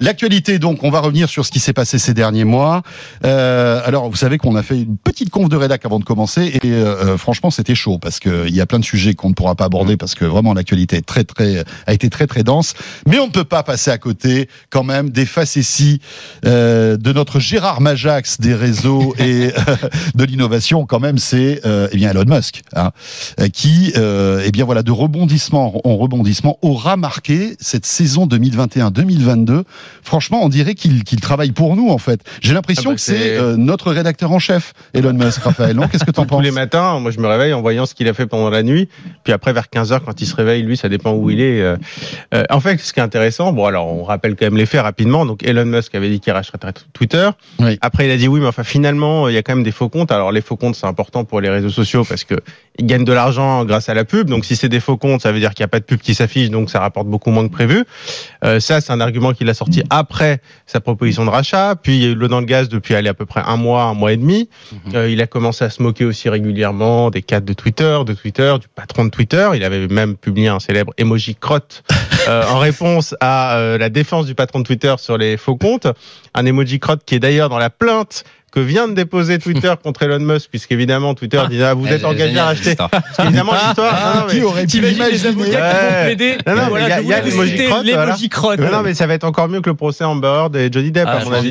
L'actualité, donc, on va revenir sur ce qui s'est passé ces derniers mois. Euh, alors, vous savez qu'on a fait une petite conf de rédac avant de commencer, et euh, franchement, c'était chaud parce qu'il y a plein de sujets qu'on ne pourra pas aborder parce que vraiment l'actualité est très, très, a été très, très dense. Mais on ne peut pas passer à côté, quand même, des facéties euh, de notre Gérard Majax des réseaux et euh, de l'innovation. Quand même, c'est euh, eh bien Elon Musk, hein, qui, euh, eh bien voilà, de rebondissement en rebondissement, aura marqué cette saison 2021-2022. Franchement, on dirait qu'il qu'il travaille pour nous, en fait. J'ai l'impression Ah bah, que c'est euh, notre rédacteur en chef, Elon Musk, Raphaël. Non? Qu'est-ce que t'en Tous penses? les matins, moi je me réveille en voyant ce qu'il a fait pendant la nuit. Puis après, vers 15h, quand il se réveille, lui, ça dépend où il est. euh, euh, en fait, ce qui est intéressant, bon alors on rappelle quand même les faits rapidement. Donc Elon Musk avait dit qu'il rachèterait Twitter. Oui. Après, il a dit oui, mais enfin finalement, il y a quand même des faux comptes. Alors les faux comptes, c'est important pour les réseaux sociaux parce que ils gagnent de l'argent grâce à la pub. Donc si c'est des faux comptes, ça veut dire qu'il n'y a pas de pub qui s'affiche, donc ça rapporte beaucoup moins que prévu. Euh, ça, c'est un argument qu'il a sorti après sa proposition de rachat. Puis il y a eu l'eau dans le gaz depuis aller à peu près un mois, un mois et demi. Euh, il a commencé à se moquer aussi régulièrement des cadres de Twitter, de Twitter, du patron de Twitter. Il avait même publié un célèbre emoji crotte euh, en réponse à euh, la défense du patron de Twitter sur les faux comptes. Un emoji crotte qui est d'ailleurs dans la plainte que vient de déposer Twitter contre Elon Musk, puisqu'évidemment Twitter dit ah, vous êtes engagé à racheter. Parce qu'évidemment l'histoire. non, non, mais- Qui aurait pu les avocats qui vont plaider Non, non, Voilà, il y a- je il y a voulais l'emoji citer crotte, voilà. l'emoji crotte. Mais non, mais ça va être encore mieux que le procès Amber Heard et Johnny Depp, Ah, à mon avis.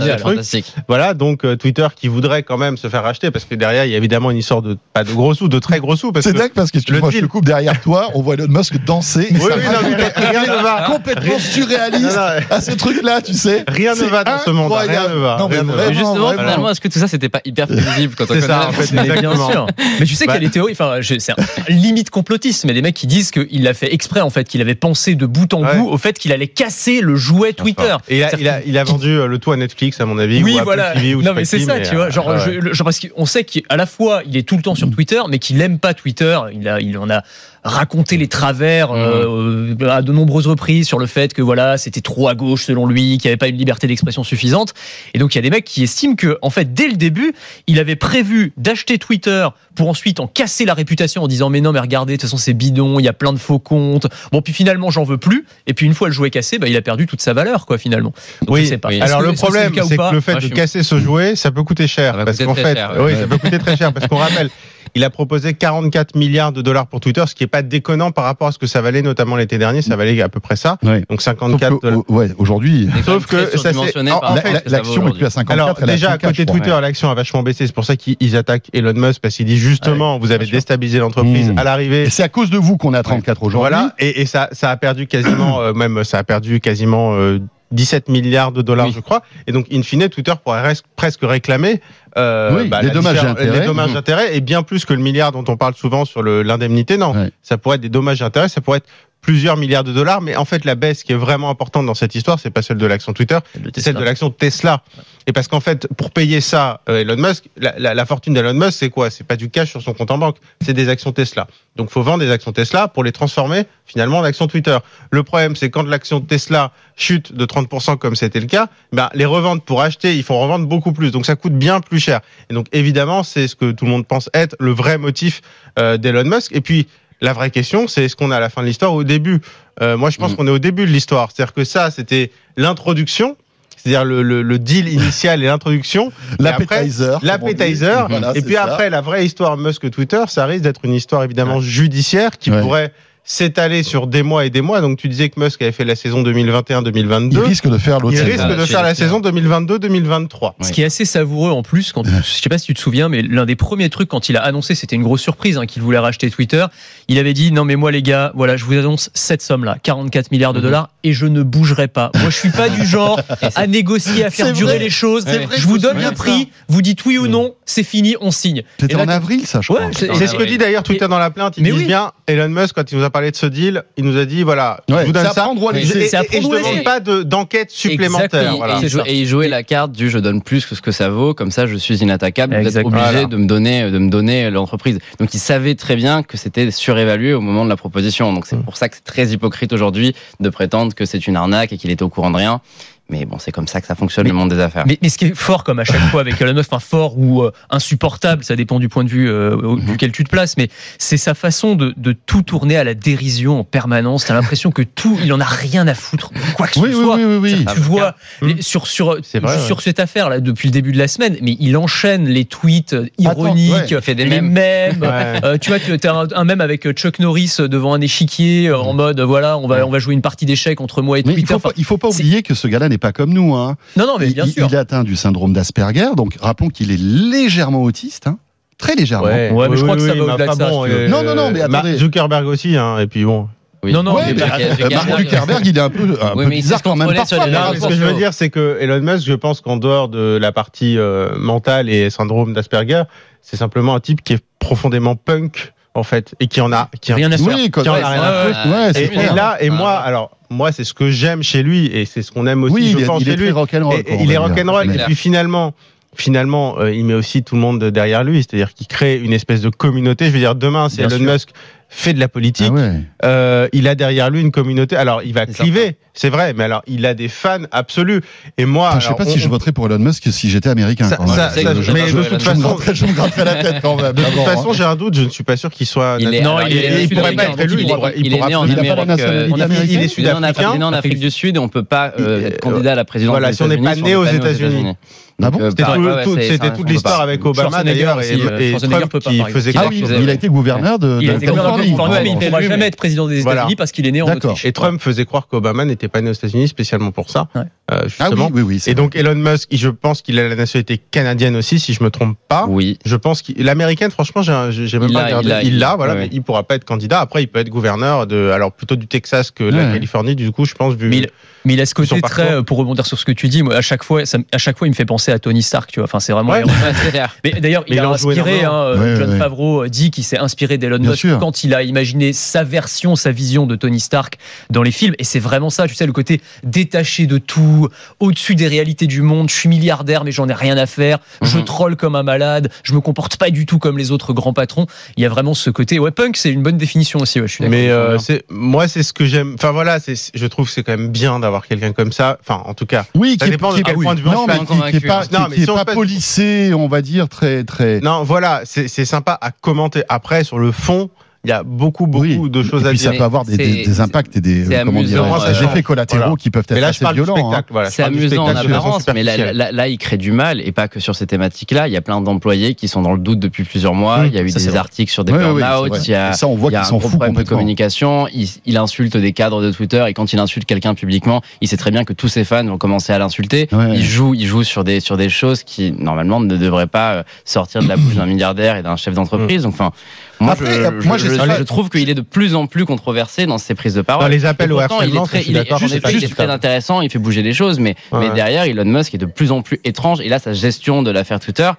Voilà, donc euh, Twitter qui voudrait quand même se faire racheter parce que derrière il y a évidemment une histoire de pas de gros sous, de très gros sous parce C'est que dingue parce que excuse-moi, le je te deal- coupe derrière toi, on voit Elon Musk danser. Oui, oui, non, mais rajoute rien ne va. complètement surréaliste à ce truc-là, tu sais. Rien ne va dans ce monde, rien incroyable. ne va, Non, mais rien ne va. justement, finalement, est-ce que tout ça, c'était pas hyper prévisible quand on connaît ça, en fait, Mais bien exactement. sûr. Mais tu sais Bah- qu'il y a des théories, enfin, c'est limite complotiste, mais des mecs qui disent qu'il l'a fait exprès, en fait, qu'il avait pensé de bout en Ouais. bout au fait qu'il allait casser le jouet Twitter. Et il a, il a, il a vendu euh, le tout à Netflix, à mon avis. Oui, ou à Apple voilà. TV, ou je non, mais c'est ça, tu vois. euh, Genre, ouais. je- genre, parce qu'on sait qu'à la fois, il est tout le temps sur Twitter, mais qu'il aime pas Twitter. Il a, il en a raconté les travers euh, à de nombreuses reprises sur le fait que voilà, c'était trop à gauche selon lui, qu'il n'y avait pas une liberté d'expression suffisante. Et donc, il y a des mecs qui estiment que, en fait, dès le début, il avait prévu d'acheter Twitter pour ensuite en casser la réputation en disant mais non, mais regardez, de toute façon, c'est bidon, il y a plein de faux comptes. Bon, puis finalement, j'en veux plus. Et puis une fois le jouet cassé, bah, il a perdu toute sa valeur, quoi, finalement. Donc, Oui, je sais pas. oui. Est-ce Alors que- le problème, c'est que le fait Moi, de casser ce jouet, ça peut coûter cher. Parce qu'en fait, cher, oui, ouais. ça peut coûter très cher. Parce qu'on rappelle, il a proposé 44 milliards de dollars pour Twitter, ce qui est pas déconnant par rapport à ce que ça valait, notamment l'été dernier. Ça valait à peu près ça. Ouais. Donc Sauf 54 que, dollars. euh, ouais, aujourd'hui, Sauf que ça, c'est- en- en fait, l'action est plus à 54. Alors déjà à 34, côté. Twitter, l'action a vachement baissé. C'est pour ça qu'ils attaquent Elon Musk parce qu'il dit justement, vous avez déstabilisé l'entreprise Mmh. à l'arrivée. Et c'est à cause de vous qu'on est à 34 aujourd'hui. Voilà, et, et ça, ça a perdu quasiment, euh, même ça a perdu quasiment euh, 17 milliards de dollars, Oui. je crois. Et donc, in fine, Twitter pourrait res- presque réclamer euh, Oui, les dommages les dommages Mhm. et bien plus que le milliard dont on parle souvent sur l'indemnité. Non, Ouais. ça pourrait être des dommages et intérêts, ça pourrait être plusieurs milliards de dollars. Mais en fait, la baisse qui est vraiment importante dans cette histoire, c'est pas celle de l'action Twitter, c'est celle de l'action Tesla. Et parce qu'en fait, pour payer ça, euh, Elon Musk, la, la- la fortune d'Elon Musk, c'est quoi? C'est pas du cash sur son compte en banque, c'est des actions Tesla. Donc, faut vendre des actions Tesla pour les transformer finalement en actions Twitter. Le problème, c'est quand l'action Tesla chute de 30% comme c'était le cas, ben, les reventes pour acheter, il faut en revendre beaucoup plus. Donc, ça coûte bien plus cher. Et donc, évidemment, c'est ce que tout le monde pense être le vrai motif euh, d'Elon Musk. Et puis, la vraie question, c'est est-ce qu'on est à la fin de l'histoire ou au début? Euh, Moi, je pense Mm. qu'on est au début de l'histoire. C'est-à-dire que ça, c'était l'introduction, c'est-à-dire le, le, le deal initial et l'introduction. L'appetizer. L'appetizer. Voilà, et puis ça. après, la vraie histoire Musk-Twitter, ça risque d'être une histoire évidemment judiciaire qui Ouais. pourrait s'étaler sur des mois et des mois. Donc tu disais que Musk avait fait la saison 2021-2022. il risque de faire l'autre Il risque de faire la saison 2022-2023. Ce qui est assez savoureux en plus, quand, je sais pas si tu te souviens, mais l'un des premiers trucs quand il a annoncé, c'était une grosse surprise hein, qu'il voulait racheter Twitter. Il avait dit non mais moi les gars, voilà, je vous annonce cette somme là, 44 milliards de Mhm. dollars et je ne bougerai pas. Moi je suis pas du genre à négocier, à faire durer vrai. les choses. Vrai, je vous donne le prix, vous dites oui ou non, c'est fini, on signe. C'était en tu- avril, ça, je crois. c'est- C'est ce que dit d'ailleurs Twitter dans la plainte. Disent oui. bien, Elon Musk, quand il nous a parlé de ce deal, il nous a dit voilà, Ouais, je vous donne ça. prendre ou à Et, et- et je à demande pas de- d'enquête supplémentaire. Exactement. Voilà. Et, il ça. jouait la carte du je donne plus que ce que ça vaut, comme ça je suis inattaquable, vous êtes obligé Voilà. de me donner, de me donner l'entreprise. Donc il savait très bien que c'était surévalué au moment de la proposition. Donc c'est Mm. pour ça que c'est très hypocrite aujourd'hui de prétendre que c'est une arnaque et qu'il était au courant de rien. Mais bon, c'est comme ça que ça fonctionne le monde des affaires. Mais, mais ce qui est fort, comme à chaque fois avec Elon Musk, enfin fort ou euh, insupportable, ça dépend du point de vue euh, Mhm. auquel tu te places, mais c'est sa façon de, de tout tourner à la dérision en permanence. T'as l'impression que tout, il en a rien à foutre, quoi que Oui, ce oui, soit. oui, oui, oui. Tu vois, les- sur sur vrai, sur cette affaire là depuis le début de la semaine, mais il enchaîne les tweets euh, ironiques, ouais, il fait des les mèmes. Ouais. Euh, tu vois, tu as un, un mème avec Chuck Norris devant un échiquier euh, en mode voilà, on va on va jouer une partie d'échecs entre moi et Mais il Twitter. faut pas, Enfin, il faut pas oublier que ce gars-là n'est pas comme nous. Hein. non, non, mais bien il, sûr. il est atteint du syndrome d'Asperger, donc rappelons qu'il est légèrement autiste, hein, très légèrement. Ouais, mais je crois que ça va mais au-delà de enfin ça, bon, euh, Non, non, non, mais Mark attendez. Zuckerberg aussi, hein, et puis bon. Oui. Non, non, Ouais, mais mais, Zuckerberg- Mark Zuckerberg, il est un peu, un Oui, peu bizarre quand même parfois. Non, ce que je veux dire, c'est que Elon Musk, je pense qu'en dehors de la partie euh, mentale et syndrome d'Asperger, c'est simplement un type qui est profondément punk en fait et qui en a qui Rien à faire. Oui, quand Qui en a rien à ouais, Et, là, et moi, alors moi, c'est ce que j'aime chez lui et c'est ce qu'on aime aussi, oui, je il pense, il est chez lui. quoi, et on il est rock'n'roll et puis finalement, finalement, euh, il met aussi tout le monde derrière lui, c'est-à-dire qu'il crée une espèce de communauté. Je veux dire, demain, si Elon sûr. Musk fait de la politique, Ah ouais. euh, il a derrière lui une communauté. Alors, il va cliver, c'est vrai, mais alors il a des fans absolus. Et moi, Putain, je sais alors, pas on- si je voterais pour Elon Musk si j'étais américain. Ça- quand même. ça- Je- ça- je- mais je- de toute façon- je me gratterais la tête quand même. De toute d'abord, façon, hein. j'ai un doute, je ne suis pas sûr qu'il soit. Il est, Non, alors, il est- il, il est pourrait pas être élu. Il, il est- il né en il euh, il est. Il sud-africain. Afrique, il est né en Afrique du Sud et on peut pas euh, Il- être candidat à la présidence voilà, si on n'est pas né aux États-Unis. Ah bon C'était bah, toute l'histoire avec Obama d'ailleurs et, euh, et Trump pas, qui faisait. Ah oui, il a été gouverneur de, Il Californie. Il ne pourra jamais être président des Voilà. États-Unis parce qu'il est né en. Autriche. Et Trump faisait croire qu'Obama n'était pas né aux États-Unis spécialement pour ça, Euh, Ah oui, justement. oui, oui. c'est Et donc Elon Musk, je pense qu'il a la nationalité canadienne aussi, si je me trompe pas. Oui. Je pense qu'il l'américaine, franchement, j'ai même Il pas l'a, regardé. il l'a, Il il- l'a, voilà, ouais, mais il pourra pas être candidat. Après, il peut être gouverneur de, alors plutôt du Texas que de la. Californie. Du coup, je pense vu. Mais il- Mais il a ce côté très, euh, pour rebondir sur ce que tu dis, moi, à chaque fois, ça, à chaque fois, il me fait penser à Tony Stark, tu vois. Enfin, c'est vraiment. Ouais. Mais d'ailleurs, il il a inspiré, hein, euh, Ouais, John ouais. Favreau dit qu'il s'est inspiré d'Elon Musk sûr. quand il a imaginé sa version, sa vision de Tony Stark dans les films. Et c'est vraiment ça, tu sais, le côté détaché de tout, au-dessus des réalités du monde. Je suis milliardaire, mais j'en ai rien à faire. Je Mhm. troll comme un malade. Je me comporte pas du tout comme les autres grands patrons. Il y a vraiment ce côté. Ouais, punk, c'est une bonne définition aussi. Ouais, je suis d'accord. Mais euh, c'est moi, c'est ce que j'aime. Enfin voilà, c'est je trouve que c'est quand même bien d'avoir quelqu'un comme ça. Enfin, en tout cas. Oui, Ça qui est, dépend de qui est- quel point de vue on non, se mais qui, est pas, Non, qui mais est si on pas policé, on va dire très très. Non, voilà, c'est c'est sympa à commenter. Après, sur le fond, il y a beaucoup, beaucoup Oui. de choses et à puis dire. ça peut avoir des, des- des impacts et des, euh, comment amusant, des change. effets collatéraux Voilà. qui peuvent être Mais là, je assez parle du violents. hein. Voilà, je C'est parle amusant en apparence, mais là, là, là, il crée du mal, et pas que sur ces thématiques-là. Il y a plein d'employés qui sont dans le doute depuis plusieurs mois. Mmh, il y a eu des vrai. articles sur des ouais, burn-out. vrai. il y a, ça, on voit il y a un s'en gros problème de communication. Il, il insulte des cadres de Twitter, et quand il insulte quelqu'un publiquement, il sait très bien que tous ses fans vont commencer à l'insulter. Ouais. Il joue, il joue sur des sur des choses qui normalement ne devraient pas euh, sortir de la bouche d'un milliardaire et d'un chef d'entreprise. Donc, enfin, moi, Après, je, moi, je, j'ai- je- je trouve qu'il est de plus en plus controversé dans ses prises de parole. Dans les appels au il est très, il est, effet, il très intéressant, il fait bouger les choses, mais, Ouais. mais derrière, Elon Musk est de plus en plus étrange. Et là, sa gestion de l'affaire Twitter,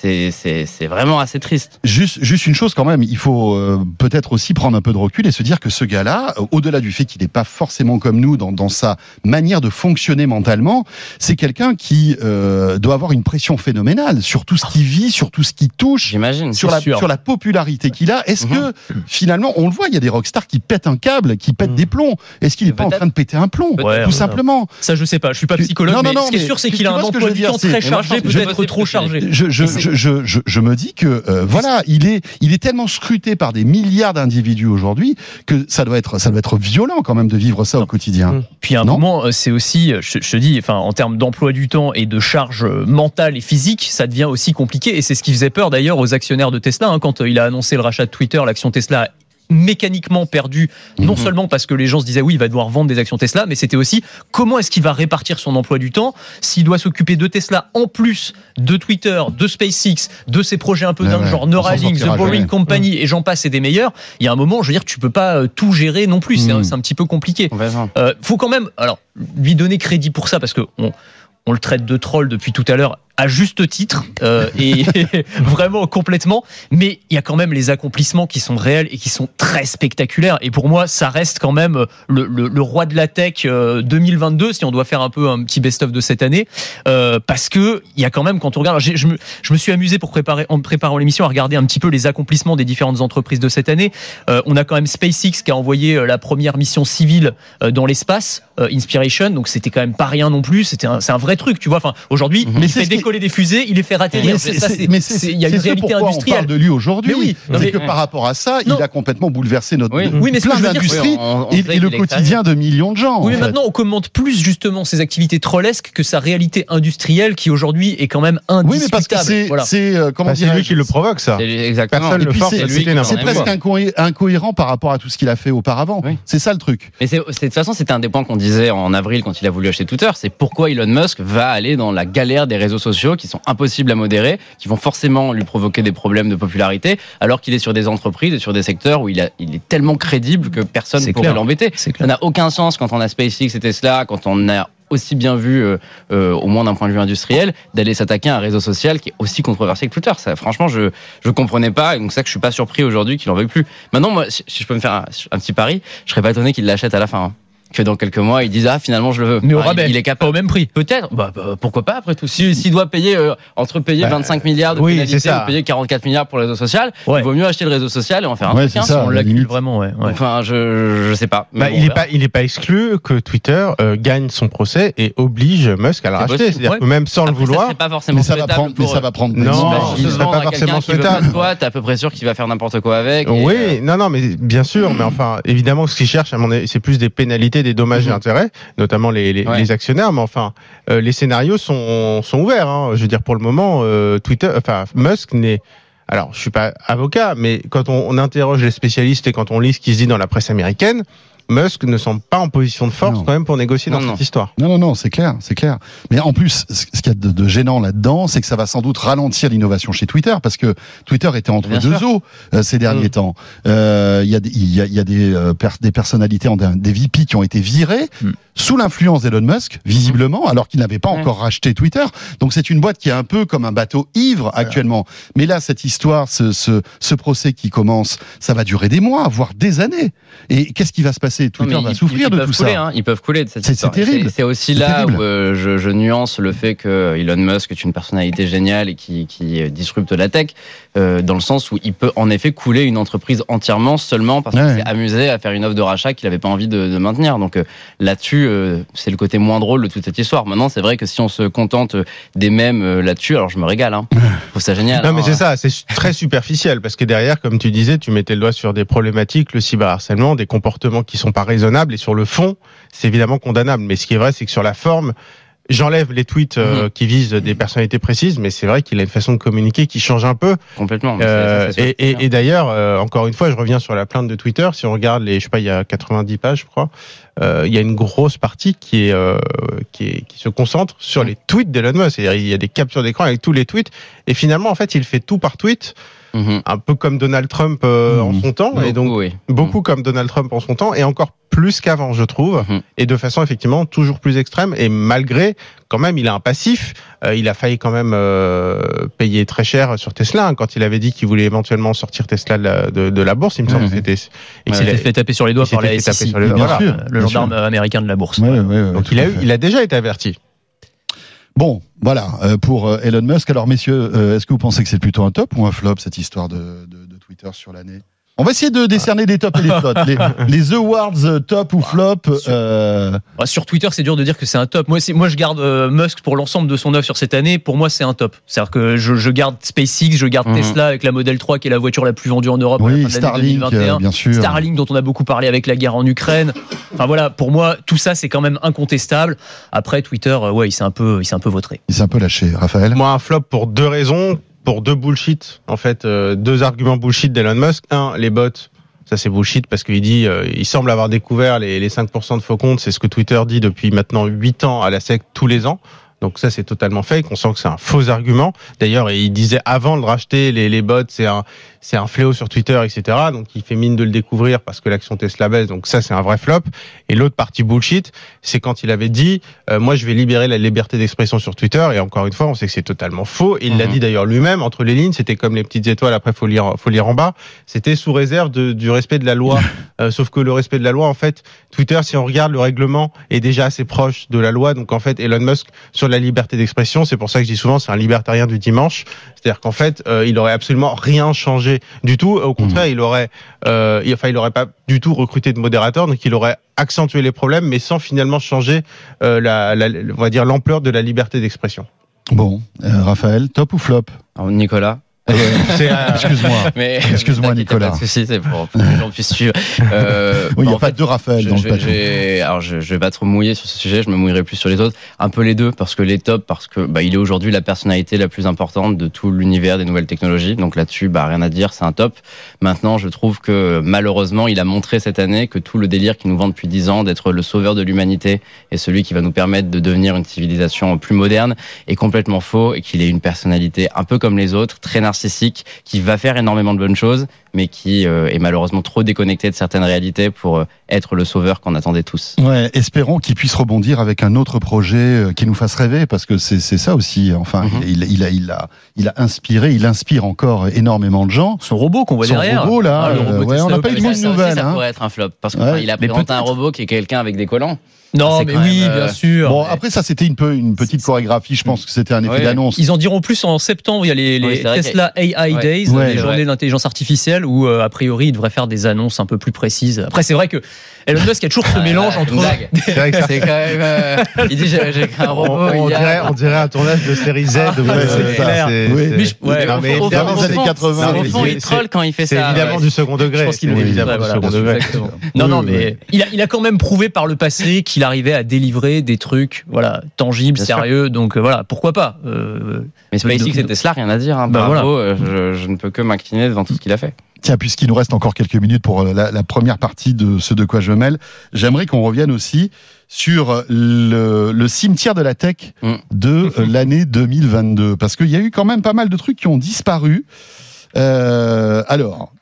c'est, c'est, c'est vraiment assez triste. Juste, juste une chose quand même, il faut euh, peut-être aussi prendre un peu de recul et se dire que ce gars-là, euh, au-delà du fait qu'il n'est pas forcément comme nous dans, dans sa manière de fonctionner mentalement, c'est quelqu'un qui euh, doit avoir une pression phénoménale sur tout ce qui vit, sur tout ce qui touche, J'imagine. sur la, sûr. sur la popularité qu'il a. Est-ce Mhm. que finalement, on le voit, il y a des rockstars qui pètent un câble, qui pètent Mhm. des plombs. Est-ce qu'il n'est pas en train de péter un plomb Ouais, Tout ouais. simplement? Ça, je sais pas. Je suis pas psychologue, Non, non, mais non, ce qui est sûr, c'est qu'il a un vois ce que emploi je veux du dire, temps c'est- très chargé, peut-être trop chargé. je, je, je, je, je, je me dis que euh, voilà, il est, il est tellement scruté par des milliards d'individus aujourd'hui que ça doit être, ça doit être violent quand même de vivre ça au quotidien. Mm. Puis à un Non moment, euh, c'est aussi, euh, je, te dis, enfin, en termes d'emploi du temps et de charge mentale et physique, ça devient aussi compliqué. Et c'est ce qui faisait peur d'ailleurs aux actionnaires de Tesla hein, quand il a annoncé le rachat de Twitter. L'action Tesla mécaniquement perdu, non Mhm. seulement parce que les gens se disaient oui, il va devoir vendre des actions Tesla, mais c'était aussi comment est-ce qu'il va répartir son emploi du temps s'il doit s'occuper de Tesla en plus de Twitter, de SpaceX, de ses projets un peu Ouais, dingues, ouais, genre Neuralink, The Boring jamais. Company et j'en passe et des meilleurs. Il y a un moment, je veux dire, tu peux pas euh, tout gérer non plus. C'est Mhm. c'est un petit peu compliqué. Euh, faut quand même, alors, lui donner crédit pour ça parce que on, on le traite de troll depuis tout à l'heure. À juste titre euh, et vraiment complètement. Mais il y a quand même les accomplissements qui sont réels et qui sont très spectaculaires. Et pour moi ça reste quand même le, le, le roi de la tech euh, 2022 si on doit faire un peu un petit best-of de cette année. Euh, parce que il y a quand même quand on regarde je me, je me suis amusé pour préparer en préparant l'émission à regarder un petit peu les accomplissements des différentes entreprises de cette année. Euh, on a quand même SpaceX qui a envoyé euh, la première mission civile euh, dans l'espace euh, Inspiration. Donc c'était quand même pas rien non plus. C'était un, c'est un vrai truc tu vois. Enfin aujourd'hui Mais il c'est décoller des fusées il les fait atterrir Mais il y a une réalité pourquoi industrielle On parle de lui aujourd'hui. Mais oui, non, c'est mais- que par rapport à ça, Non. il a complètement bouleversé notre Oui, oui, mais plein d'industries Oui, on- on et, et le quotidien de millions de gens. Oui, mais fait. maintenant on commente plus justement ces activités trollesques que sa réalité industrielle qui aujourd'hui est quand même Oui, mais parce que indiscutable. c'est Voilà. c'est euh, comment Bah, c'est lui qui le provoque, ça. Exactement. Personne Et le puis force c'est- presque incohé- incohérent par rapport à tout ce qu'il a fait auparavant. C'est ça le truc. Mais de toute façon, c'était un des points qu'on disait en avril quand il a voulu acheter Twitter. C'est pourquoi Elon Musk va aller dans la galère des réseaux sociaux qui sont impossibles à modérer, qui vont forcément lui provoquer des problèmes de popularité, alors qu'il est sur des entreprises et sur des secteurs où il, a, il est tellement crédible que personne ne pourrait l'embêter. Ça n'a aucun sens quand on a SpaceX et Tesla, quand on a aussi bien vu, euh, euh, au moins d'un point de vue industriel, d'aller s'attaquer à un réseau social qui est aussi controversé que Twitter. Ça, franchement, je je comprenais pas, et donc ça que je suis pas surpris aujourd'hui qu'il en veuille plus. Maintenant, moi, si si je peux me faire un, un petit pari, je serais pas étonné qu'il l'achète à la fin. hein. Que dans quelques mois, ils disent ah finalement je le veux. Mais au il- rabais, il, est pas capable. au même prix. Peut-être, bah, bah, pourquoi pas après tout. Si- S'il doit payer euh, entre payer Bah, 25 milliards de oui, pénalité c'est ça. ou payer 44 milliards pour le réseau social, Ouais. il vaut mieux acheter le réseau social et en faire un Ouais, truc. c'est hein, ça. si on l'accumule vraiment, ouais. ouais. Enfin, je, je sais pas. Mais Bah, bon, il verra. pas, il est pas exclu que Twitter euh, gagne son procès et oblige Musk à le racheter. C'est-à-dire que même sans le Après, ça vouloir, serait pas forcément Mais ça va prendre, mais pour, ça va prendre Non, ce serait pas forcément souhaitable. pas t'es à peu près sûr qu'il va faire n'importe quoi avec. et, euh, Oui, non, non, mais bien sûr, mais enfin, évidemment, ce mon avis, c'est plus des pénalités, des dommages et Mhm. intérêts, notamment les, les, Ouais. les actionnaires. Mais enfin, euh, les scénarios sont, sont ouverts. Hein. Je veux dire, pour le moment, euh, Twitter, enfin, Musk n'est. Alors, je suis pas avocat, mais quand on, on interroge les spécialistes et quand on lit ce qui se dit dans la presse américaine, Musk ne semble pas en position de force Non. quand même pour négocier Non, dans non. cette histoire. Non, non, non, c'est clair, c'est clair. Mais en plus, ce qu'il y a de, de gênant là-dedans, c'est que ça va sans doute ralentir l'innovation chez Twitter, parce que Twitter était entre Bien deux sûr. eaux euh, ces derniers Mm. temps. Euh, Il y a, des- il y a, il y a des, euh, pers- des personnalités, en- des VP qui ont été virées Mm. sous l'influence d'Elon Musk, visiblement, alors qu'il n'avait pas encore racheté Twitter. Donc c'est une boîte qui est un peu comme un bateau ivre actuellement. Mais là, cette histoire, ce, ce, ce procès qui commence, ça va durer des mois, voire des années. Et qu'est-ce qui va se passer Non, Twitter mais va ils- souffrir ils de tout couler, ça. hein, ils peuvent couler de cette C'est- histoire. c'est terrible. C'est aussi C'est là terrible. où euh, je, je nuance le fait que Elon Musk est une personnalité géniale et qui, qui disrupte la tech, euh, dans le sens où il peut en effet couler une entreprise entièrement seulement parce qu'il Ouais. s'est amusé à faire une offre de rachat qu'il n'avait pas envie de, de maintenir. Donc euh, là-dessus, euh, c'est le côté moins drôle de toute cette histoire. Maintenant, c'est vrai que si on se contente des mêmes euh, là-dessus, alors je me régale. Hein. Je trouve ça génial. Non, mais hein. c'est ça, c'est très superficiel parce que derrière, comme tu disais, tu mettais le doigt sur des problématiques, le cyberharcèlement, des comportements qui sont pas raisonnables et sur le fond, c'est évidemment condamnable. Mais ce qui est vrai, c'est que sur la forme, j'enlève les tweets euh, Mhm. qui visent des personnalités précises, mais c'est vrai qu'il a une façon de communiquer qui change un peu. Complètement. Euh, et et- et d'ailleurs, euh, encore une fois, je reviens sur la plainte de Twitter. Si on regarde les, je sais pas, il y a 90 pages, je crois, euh, il y a une grosse partie qui est, euh, qui est qui se concentre sur les tweets d'Elon Musk. C'est-à-dire, il y a des captures d'écran avec tous les tweets. Et finalement, en fait, il fait tout par tweet, Mhm. un peu comme Donald Trump euh, en Mhm. son temps, et donc Beaucoup, oui. beaucoup comme Donald Trump en son temps, et encore plus qu'avant, je trouve, Mhm. et de façon effectivement toujours plus extrême. Et malgré, quand même, il a un passif. Euh, il a failli quand même euh, payer très cher sur Tesla hein, quand il avait dit qu'il voulait éventuellement sortir Tesla de la, de, de la bourse. Il me semble que c'était. et Il qu'il s'était a- fait taper sur les doigts il par la s'était fait taper SEC, le gendarme américain de la bourse. Ouais, ouais, ouais, Donc il a eu, il a déjà été averti. Bon, voilà, euh, pour euh, Elon Musk. Alors, messieurs, euh, est-ce que vous pensez que c'est plutôt un top ou un flop, cette histoire de, Twitter sur l'année? On va essayer de décerner des tops et des flops. Les, les awards euh, top ou flop. euh, Ah, Sur Twitter, c'est dur de dire que c'est un top. Moi, moi je garde euh, Musk pour l'ensemble de son œuvre sur cette année. Pour moi, c'est un top. C'est-à-dire que je, je garde SpaceX, je garde Mhm. Tesla avec la Model 3 qui est la voiture la plus vendue en Europe à la oui, fin de l'année Starlink, 2021. euh, bien sûr. Starlink dont on a beaucoup parlé avec la guerre en Ukraine. Enfin voilà, pour moi, tout ça c'est quand même incontestable. Après Twitter, euh, ouais, il s'est un peu, il s'est un peu vautré. Il s'est un peu lâché, Raphaël? Moi, un flop pour deux raisons, pour deux bullshit. En fait, euh, deux arguments bullshit d'Elon Musk. Un, les bots. Ça c'est bullshit parce qu'il dit, euh, il semble avoir découvert les, les 5% de faux comptes. C'est ce que Twitter dit depuis maintenant 8 ans à la SEC tous les ans. Donc ça, c'est totalement fake. On sent que c'est un faux argument. D'ailleurs, il disait avant de racheter les, les bots, c'est un, c'est un fléau sur Twitter, etc. Donc il fait mine de le découvrir parce que l'action Tesla baisse. Donc ça, c'est un vrai flop. Et l'autre partie bullshit, c'est quand il avait dit, euh, moi, je vais libérer la liberté d'expression sur Twitter. Et encore une fois, on sait que c'est totalement faux. Il l'a Mhm. dit d'ailleurs lui-même entre les lignes. C'était comme les petites étoiles. Après, faut lire, faut lire en bas. C'était sous réserve de, du respect de la loi. Euh, sauf que le respect de la loi, en fait, Twitter, si on regarde le règlement, est déjà assez proche de la loi. Donc en fait, Elon Musk sur la liberté d'expression, c'est pour ça que je dis souvent, c'est un libertarien du dimanche. C'est-à-dire qu'en fait, euh, il aurait absolument rien changé du tout. Au contraire, il aurait, euh, il, enfin, il aurait pas du tout recruté de modérateur, donc il aurait accentué les problèmes, mais sans finalement changer euh, la, la, on va dire l'ampleur de la liberté d'expression. Bon, euh, Raphaël, top ou flop? Alors, Nicolas. Euh, Excuse-moi. Excuse-moi, Nicolas. Pas de souci, c'est pour, pour que les gens puissent suivre. Euh, Oui, il n'y a pas fait, deux Raphaël je, dans je, le j'ai- alors je, je vais pas trop mouiller sur ce sujet, je me mouillerai plus sur les autres. Un peu les deux, parce que les tops, parce que bah, il est aujourd'hui la personnalité la plus importante de tout l'univers des nouvelles technologies. Donc là-dessus, bah rien à dire, c'est un top. Maintenant, je trouve que malheureusement, il a montré cette année que tout le délire qui nous vend depuis dix ans d'être le sauveur de l'humanité et celui qui va nous permettre de devenir une civilisation plus moderne est complètement faux et qu'il est une personnalité un peu comme les autres, très narcissique, qui va faire énormément de bonnes choses, mais qui euh, est malheureusement trop déconnecté de certaines réalités pour euh, être le sauveur qu'on attendait tous. Ouais, espérons qu'il puisse rebondir avec un autre projet euh, qui nous fasse rêver, parce que c'est ça aussi. Enfin, Mhm. il, il, a, il, a, il a inspiré, il inspire encore énormément de gens. Son robot qu'on voit Son derrière. robot, là, Ah, le euh, robot ouais, on n'a pas eu de ça, nouvelles, ça hein. pourrait être un flop, parce qu'il Ouais. a présenté un robot qui est quelqu'un avec des collants. Non, C'est mais oui, même, euh, bien sûr. Bon, Mais- après ça, c'était une peu une petite chorégraphie. Je pense que c'était un effet Ouais. d'annonce. Ils en diront plus en septembre. Il y a les, les c'est Tesla AI Ouais. Days, Ouais. les C'est journées d'intelligence artificielle, où euh, a priori ils devraient faire des annonces un peu plus précises. Après, c'est vrai que Elon Musk a toujours ce mélange Euh, entre. c'est vrai que C'est quand même. euh, il dit j'ai créé un on, robot. on a- dirait, on dirait un tournage de série Z. Ah, de- ouais, c'est- c'est clair. c'est- Oui. c'est- Mais évidemment, des années au fond- 80. Au mais fond, c'est- il troll quand il fait C'est ça. évidemment ouais. du second degré. Je pense qu'il C'est le évidemment du second bien degré. Non, non, mais il a, il a quand même prouvé par le passé qu'il arrivait à délivrer des trucs, voilà, tangibles, Bien sûr. sérieux. Donc euh, voilà, pourquoi pas. Euh, Mais SpaceX et Tesla, rien à dire. Hein. Bah, Bravo, euh, je, je ne peux que m'incliner devant tout ce qu'il a fait. Tiens, puisqu'il nous reste encore quelques minutes pour euh, la, la première partie de ce de quoi je me mêle, j'aimerais qu'on revienne aussi sur le, le cimetière de la tech Mm. de euh, l'année 2022, parce qu'il y a eu quand même pas mal de trucs qui ont disparu. Euh, alors,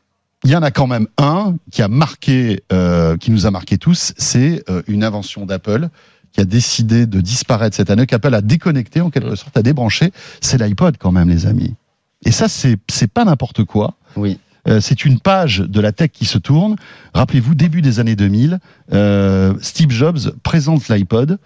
il y en a quand même un qui a marqué, euh, qui nous a marqué tous, c'est euh, une invention d'Apple qui a décidé de disparaître cette année, qu'Apple a déconnecté en quelque sorte, a débranché, c'est l'iPod quand même, les amis. Et ça, c'est pas n'importe quoi. Oui. Euh, c'est une page de la tech qui se tourne. Rappelez-vous, début des années 2000, euh, Steve Jobs présente l'iPod.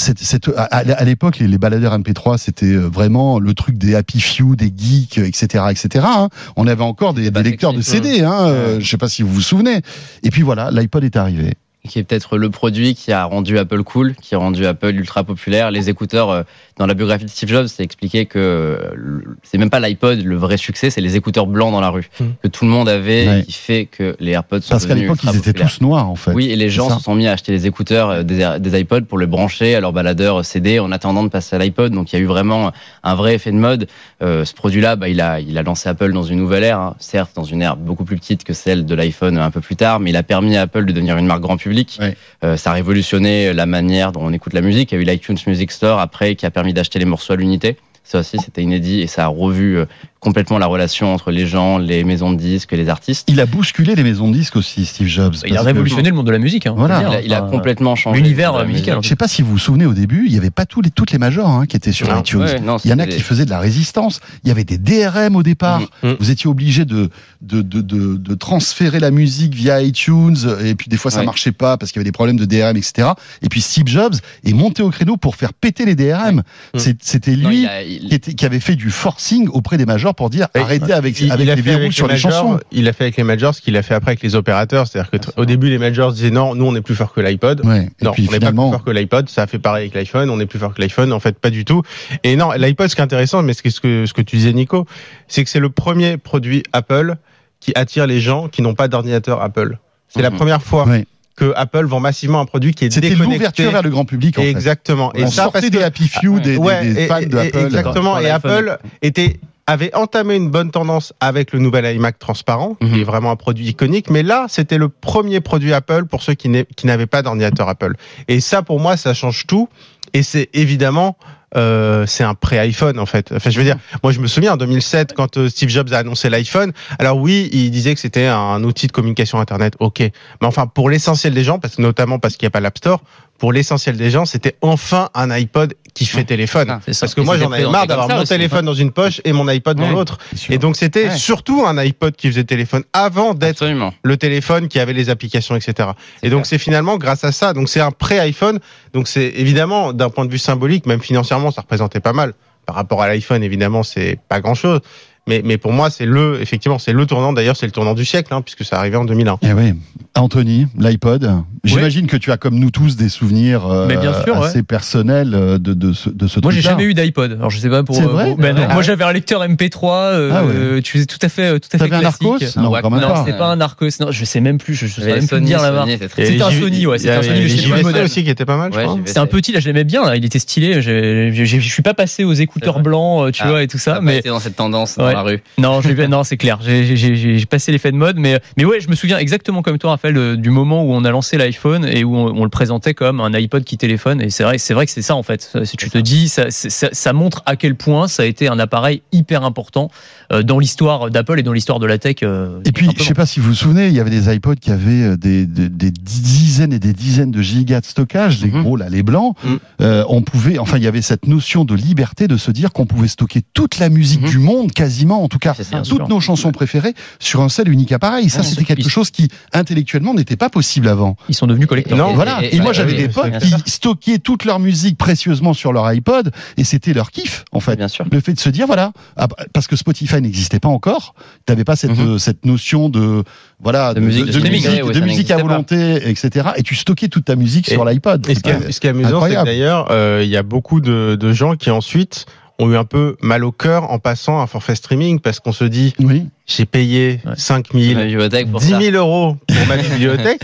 C'est- c'est- à, à- l'époque, les, les baladeurs MP3, c'était euh, vraiment le truc des happy few, des geeks, etc., etc. hein. On avait encore des, des lecteurs de CD. Hein, euh, je sais pas si vous vous souvenez. Et puis voilà, l'iPod est arrivé. Qui est peut-être le produit qui a rendu Apple cool, qui a rendu Apple ultra populaire. Les écouteurs, euh, dans la biographie de Steve Jobs, c'est expliqué que euh, c'est même pas l'iPod le vrai succès, c'est les écouteurs blancs dans la rue Mm. que tout le monde avait, Ouais. qui fait que les AirPods sont Parce qu'à l'époque, ils étaient populaires. tous noirs, en fait. Oui, et les gens se sont mis à acheter les écouteurs euh, des, des iPods pour les brancher à leur baladeur CD en attendant de passer à l'iPod. Donc il y a eu vraiment un vrai effet de mode. Euh, ce produit-là, bah, il, a, il a lancé Apple dans une nouvelle ère, hein. certes dans une ère beaucoup plus petite que celle de l'iPhone un peu plus tard, mais il a permis à Apple de devenir une marque grand public. Ouais. Euh, ça a révolutionné la manière dont on écoute la musique. Il y a eu l'iTunes Music Store après qui a permis d'acheter les morceaux à l'unité. Ça aussi, c'était inédit et ça a revu euh, complètement la relation entre les gens, les maisons de disques et les artistes. Il a bousculé les maisons de disques aussi, Steve Jobs. il a que- révolutionné le monde de la musique. hein, Voilà. Il a, il a Enfin, complètement changé l'univers musical. Je sais pas si vous vous souvenez au début, il y avait pas tous les, toutes les majors hein, qui étaient sur Non. iTunes. Ouais, non, Il y en a qui faisaient de la résistance. Il y avait des DRM au départ. Mm. Vous étiez obligé de, de, de, de, de transférer la musique via iTunes. Et puis des fois, ça Ouais. marchait pas parce qu'il y avait des problèmes de DRM, etc. Et puis Steve Jobs est monté au créneau pour faire péter les DRM. Mm. C'était Non, lui il a- il- qui, était- qui avait fait du forcing auprès des majors pour dire Et- arrêtez avec, Il, avec il les verrous sur les majors, chansons. Il a fait avec les majors ce qu'il a fait après avec les opérateurs. C'est-à-dire que t- au début, les majors disaient non, nous on est plus fort que l'iPod. Ouais. Non, puis on n'est pas plus fort que l'iPod. Ça a fait pareil avec l'iPhone. On est plus fort que l'iPhone. En fait, pas du tout. Et non, l'iPod, ce qui est intéressant, mais ce que, ce que, ce que tu disais, Nico, c'est que c'est le premier produit Apple qui attire les gens qui n'ont pas d'ordinateur Apple. C'est la Mhm. première fois Ouais. que Apple vend massivement un produit qui est c'était l'ouverture vers le grand public. En fait. Exactement. Et On ça, sortait parce des Happy Few, des, des- Ouais, des fans et- d'Apple. Exactement. Et Apple était avait entamé une bonne tendance avec le nouvel iMac transparent, qui Mhm. est vraiment un produit iconique. Mais là, c'était le premier produit Apple pour ceux qui n'avaient pas d'ordinateur Apple. Et ça, pour moi, ça change tout. Et c'est évidemment euh, c'est un pré-iPhone en fait. Enfin, je veux dire, moi je me souviens en 2007 quand euh, Steve Jobs a annoncé l'iPhone. Alors oui, il disait que c'était un outil de communication internet. Ok, mais enfin pour l'essentiel des gens, parce que notamment parce qu'il n'y a pas l'App Store, pour l'essentiel des gens, c'était enfin un iPod qui fait téléphone. Ah. Parce que Et moi j'en avais marre d'avoir mon aussi. téléphone dans une poche et mon iPod dans l'autre. Et donc c'était Ouais. surtout un iPod qui faisait téléphone avant d'être le téléphone qui avait les applications, etc. Et donc c'est finalement grâce à ça. Donc c'est un pré-iPhone. Donc c'est évidemment d'un point de vue symbolique, même financièrement, ça représentait pas mal. Par rapport à l'iPhone, évidemment, c'est pas grand-chose. Mais, mais pour moi, c'est le, effectivement, c'est le tournant. D'ailleurs, c'est le tournant du siècle, hein, puisque ça arrivait en 2001. Eh oui. Anthony, l'iPod. J'imagine que tu as comme nous tous des souvenirs euh, Mais bien sûr, assez personnels euh, de, de ce, de ce Moi, j'ai jamais eu d'iPod. Alors, je sais pas pour. C'est euh, vrai pour- ben. Ah Moi, j'avais un lecteur MP3. euh, Ah ouais. tu faisais tout à fait, tout à fait un. Narcos? Non, Ouais, Non, pas. c'était pas un Narcos. Non, je sais même plus. Je, je sais même plus Sony, dire la marque. C'est C'était un Sony, ouais, c'était un Sony, aussi qui était pas mal. C'était un petit, là, je l'aimais bien. Là. Il était stylé. Je suis pas passé aux écouteurs C'est blancs, tu Ah, vois, et tout Ça Mais dans cette tendance Ouais. La rue. Non, non, c'est clair. J'ai- passé l'effet de mode, mais mais ouais, je me souviens exactement comme toi, Raphaël, euh, du moment où on a lancé l'iPhone et où on, on le présentait comme un iPod qui téléphone. Et c'est vrai, c'est vrai que c'est ça en fait. Si tu te dis, ça, c'est- ça, ça montre à quel point ça a été un appareil hyper important euh, dans l'histoire d'Apple et dans l'histoire de la tech. euh, Et puis, je sais pas si vous vous souvenez, il y avait des iPods qui avaient des, des, des dizaines et des dizaines de gigas de stockage, les Mhm. gros là, les blancs. Mhm. Euh, on pouvait, enfin, il y avait cette notion de liberté de se dire qu'on pouvait stocker toute la musique Mhm. du monde, quasiment, en tout cas, toutes nos chansons préférées sur un seul unique appareil. Ça, c'était quelque chose qui intellectuellement n'était pas possible avant. Ils sont devenus collecteurs. Non, Voilà. Et, et- moi, et- j'avais des potes qui stockaient toute leur musique précieusement sur leur iPod, et c'était leur kiff, en fait. Bien sûr. Le fait de se dire, voilà, ah, parce que Spotify n'existait pas encore, t'avais pas cette, Mhm. cette notion de, voilà, De musique de musique, ouais, de ça musique à pas. volonté, etc. Et tu stockais toute ta musique Et- sur l'iPod. Et ce qui est, ce qui est amusant, c'est que d'ailleurs, euh, il y a beaucoup de, de gens qui ensuite ont eu un peu mal au cœur en passant un forfait streaming parce qu'on se dit, Oui. j'ai payé Ouais. 5 La 000, bibliothèque pour 10 ça. 000 euros pour ma bibliothèque.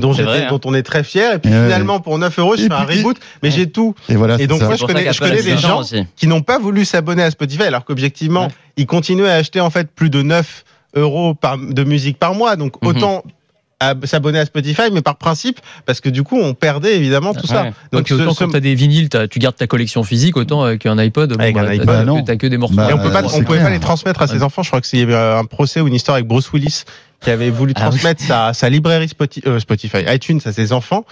Dont, vrai, hein. dont on est très fier et puis Et ouais. finalement pour 9 euros je Et fais un puis- reboot mais j'ai tout Et voilà. Et c'est donc ça. moi, je connais- je connais des gens aussi. qui n'ont pas voulu s'abonner à Spotify alors qu'objectivement Ouais. ils continuaient à acheter en fait plus de 9 euros par, de musique par mois donc Mhm. autant à- s'abonner à Spotify mais par principe parce que du coup on perdait évidemment tout ça. Donc, donc ce- autant ce- quand t'as des vinyles, t'as- tu gardes ta collection physique, autant avec un iPod, bon, Avec un bah, iPod, t'as- non. t'as que des morceaux. Bah, et on peut pas Euh, on c'est pouvait clair. pas les transmettre à ses enfants je crois y avait un procès ou une histoire avec Bruce Willis qui avait voulu Ah oui. transmettre sa, sa librairie euh, Spotify iTunes à ses enfants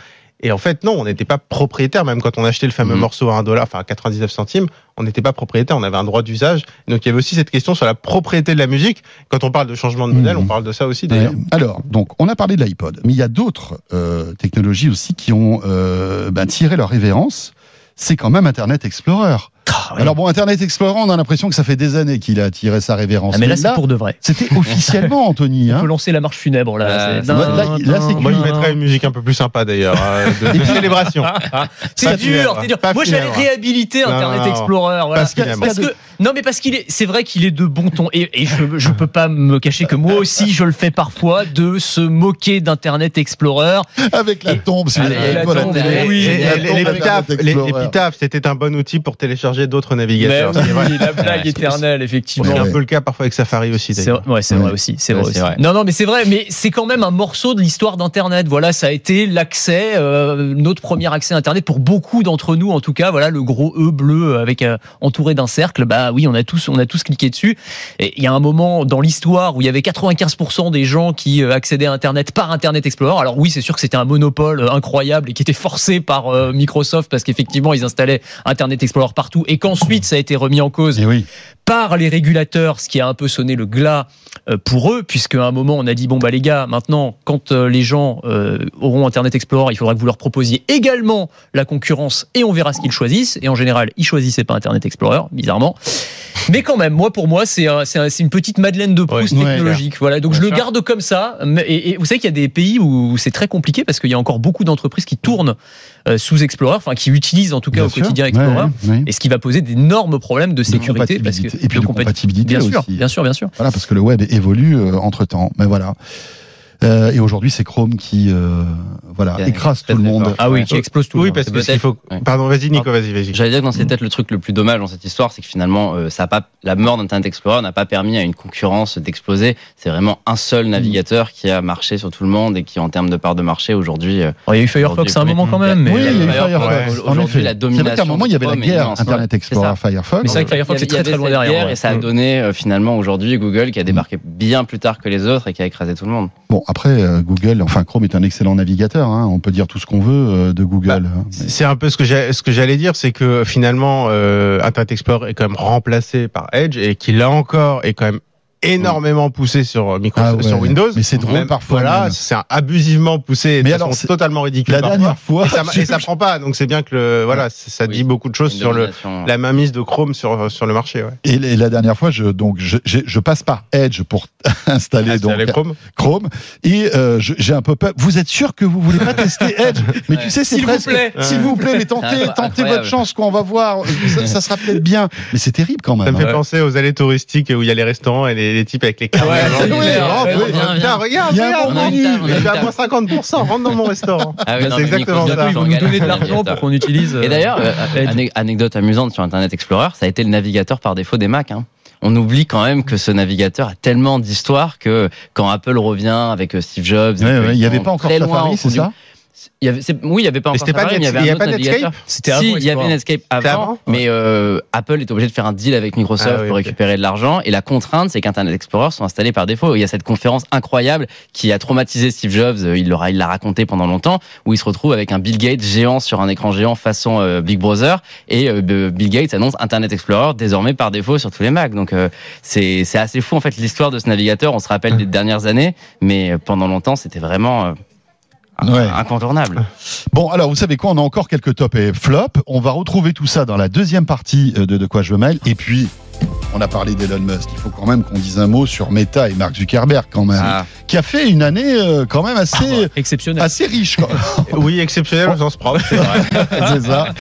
et en fait, non, on n'était pas propriétaire, même quand on achetait le fameux Mhm. morceau à 1 dollar, enfin à 99 centimes, on n'était pas propriétaire, on avait un droit d'usage. Donc il y avait aussi cette question sur la propriété de la musique. Quand on parle de changement de modèle, Mhm. on parle de ça aussi d'ailleurs. Alors, donc, on a parlé de l'iPod, mais il y a d'autres euh, technologies aussi qui ont euh, ben, tiré leur révérence. C'est quand même Internet Explorer. Ah. Alors bon, Internet Explorer, on a l'impression que ça fait des années qu'il a tiré sa révérence. Ah, mais là, c'est pour de vrai. C'était officiellement, Anthony. On Hein. peut lancer la marche funèbre là. Euh, C'est- là- là, là, c'est Moi, je mettrais une musique un peu plus sympa d'ailleurs, euh, de, de célébration. C'est dur, c'est dur. pas Moi, j'allais réhabiliter Internet non, non. Explorer. Voilà. Pas funèbre. Parce que non, mais parce qu'il est, c'est vrai qu'il est de bon ton et, et je, je peux pas me cacher que moi aussi je le fais parfois de se moquer d'Internet Explorer. Avec la tombe, si vous oui, les- Explorer. l'épitaphe, c'était un bon outil pour télécharger d'autres Mais navigateurs. oui, c'est vrai. la blague Ouais, éternelle, effectivement. C'est Ouais, un ouais. peu le cas parfois avec Safari aussi. C'est ouais, c'est vrai Ouais. aussi, c'est Ouais, vrai. Non, non, mais c'est vrai, mais c'est quand même un morceau de l'histoire d'Internet. Voilà, ça a été l'accès, euh, notre premier accès à Internet pour beaucoup d'entre nous, en tout cas. Voilà, le gros E bleu avec euh, entouré d'un cercle. Bah oui, on a tous, on a tous cliqué dessus. Et il y a un moment dans l'histoire où il y avait 95% des gens qui euh, accédaient à Internet par Internet Explorer. Alors oui, c'est sûr que c'était un monopole incroyable et qui était forcé par euh, Microsoft parce qu'effectivement ils installaient Internet Explorer partout et qu'ensuite ça a été remis en cause oui. par les régulateurs, ce qui a un peu sonné le glas euh, pour eux, puisque à un moment on a dit bon bah les gars, maintenant quand euh, les gens euh, auront Internet Explorer, il faudra que vous leur proposiez également la concurrence et on verra ce qu'ils choisissent. Et en général, ils choisissaient pas Internet Explorer, bizarrement. Mais quand même, moi pour moi, c'est un- c'est un- c'est une petite Madeleine de Proust Ouais, ouais, technologique. Voilà, donc Bien je le garde comme ça. Mais- Et, et vous savez qu'il y a des pays où c'est très compliqué parce qu'il y a encore beaucoup d'entreprises qui tournent sous Explorer, enfin qui utilisent en tout cas Bien au sûr. quotidien Explorer. ouais, ouais. Et ce qui va poser d'énormes problèmes de De sécurité parce que compatibilité. Et puis de compati- compatibilité Bien sûr, bien sûr, bien sûr. Voilà, parce que le web évolue entre temps. Mais voilà. Euh, et aujourd'hui, c'est Chrome qui euh, voilà Yeah, écrase tout le monde. Ah oui, qui explose tout. Oui, parce C'est que s'il faut. ouais. Pardon, vas-y, Nico, vas-y, vas-y. J'allais dire que c'est peut-être le truc le plus dommage dans cette histoire, c'est que finalement, euh, ça a pas, la mort d'Internet Explorer n'a pas permis à une concurrence d'exploser. C'est vraiment un seul navigateur qui a marché sur tout le monde et qui, en termes de part de marché, aujourd'hui, euh, Oh, Il y a eu Firefox à un moment quand même, mais oui, il y a eu Firefox, Aujourd'hui, la c'est vrai domination qu'à un moment, il y avait la guerre. Internet C'est Explorer. Firefox. Mais c'est vrai que Firefox Il y est très avait très loin derrière. Et ça a donné euh, finalement aujourd'hui Google qui a débarqué bien plus tard que les autres et qui a écrasé tout le monde. Bon, après, euh, Google, enfin Chrome est un excellent navigateur. Hein, on peut dire tout ce qu'on veut euh, de Google. Bah, hein. C'est un peu ce que j'ai- ce que j'allais dire, c'est que finalement euh, Internet Explorer est quand même remplacé par Edge et qui là encore est quand même énormément poussé sur Microsoft, Ah ouais. sur Windows. Mais c'est drôle Même- parfois. Voilà, c'est abusivement poussé, Mais de alors, façon c'est- totalement ridicule. La parfois. dernière fois, et ça, j'ai- et ça prend pas, donc c'est bien que le, voilà, ça Oui. dit beaucoup de choses sur le la mainmise de Chrome sur sur le marché. Ouais. Et, et la dernière fois, je, donc, je, je passe par Edge pour installer donc Chrome. Chrome et euh, j'ai un peu peur. Vous êtes sûr que vous voulez pas tester Edge? Mais tu sais, c'est S'il vous plaît. S'il vous plaît, mais tentez, Incroyable. tentez votre chance, quoi. On va voir. Ça, ça sera peut-être bien. Mais c'est terrible quand même. Ça me fait hein. penser aux allées touristiques où il y a les restaurants et les, les types avec les cartes. Ouais, Oui, rentre, viens, viens. regarde, Il y a un regarde, bon on a menu. je vais à table. moins 50%, rentre dans mon restaurant. Ah oui, C'est exactement ça. Ils vont on nous donner de l'argent pour qu'on utilise. euh, Et d'ailleurs, euh, anecdote amusante sur Internet Explorer, ça a été le navigateur par défaut des Mac. Hein. On oublie quand même que ce navigateur a tellement d'histoire que quand Apple revient avec euh, Steve Jobs, et Ouais, ouais, il n'y avait pas encore Safari, c'est ça? Il y avait, oui, il y avait pas Mais encore pas mais il y avait un autre Netscape navigateur. C'était Si, il y avait. Netscape avant, avant mais euh, Apple est obligé de faire un deal avec Microsoft Ah oui, pour récupérer de l'argent. Et la contrainte, c'est qu'Internet Explorer sont installés par défaut. Il y a cette conférence incroyable qui a traumatisé Steve Jobs. euh, Il l'aura, il l'a raconté pendant longtemps, où il se retrouve avec un Bill Gates géant sur un écran géant façon euh, Big Brother, et euh, Bill Gates annonce Internet Explorer désormais par défaut sur tous les Macs. Donc euh, c'est assez fou en fait l'histoire de ce navigateur. On se rappelle des dernières années, mais pendant longtemps, c'était vraiment euh, Ouais. incontournable. Bon, alors vous savez quoi On a encore quelques tops et flops. On va retrouver tout ça dans la deuxième partie euh, de De quoi je me mêle. Et puis, on a parlé d'Elon Musk. Il faut quand même qu'on dise un mot sur Meta et Mark Zuckerberg quand même, Ah. qui a fait une année euh, quand même assez Exceptionnel. assez riche. Quoi. Oui, exceptionnel au sens propre. c'est vrai. C'est ça.